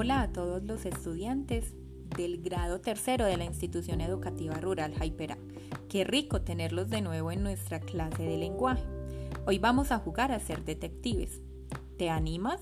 Hola a todos los estudiantes del grado tercero de la institución educativa rural Jaipera. Qué rico tenerlos de nuevo en nuestra clase de lenguaje. Hoy vamos a jugar a ser detectives. ¿Te animas?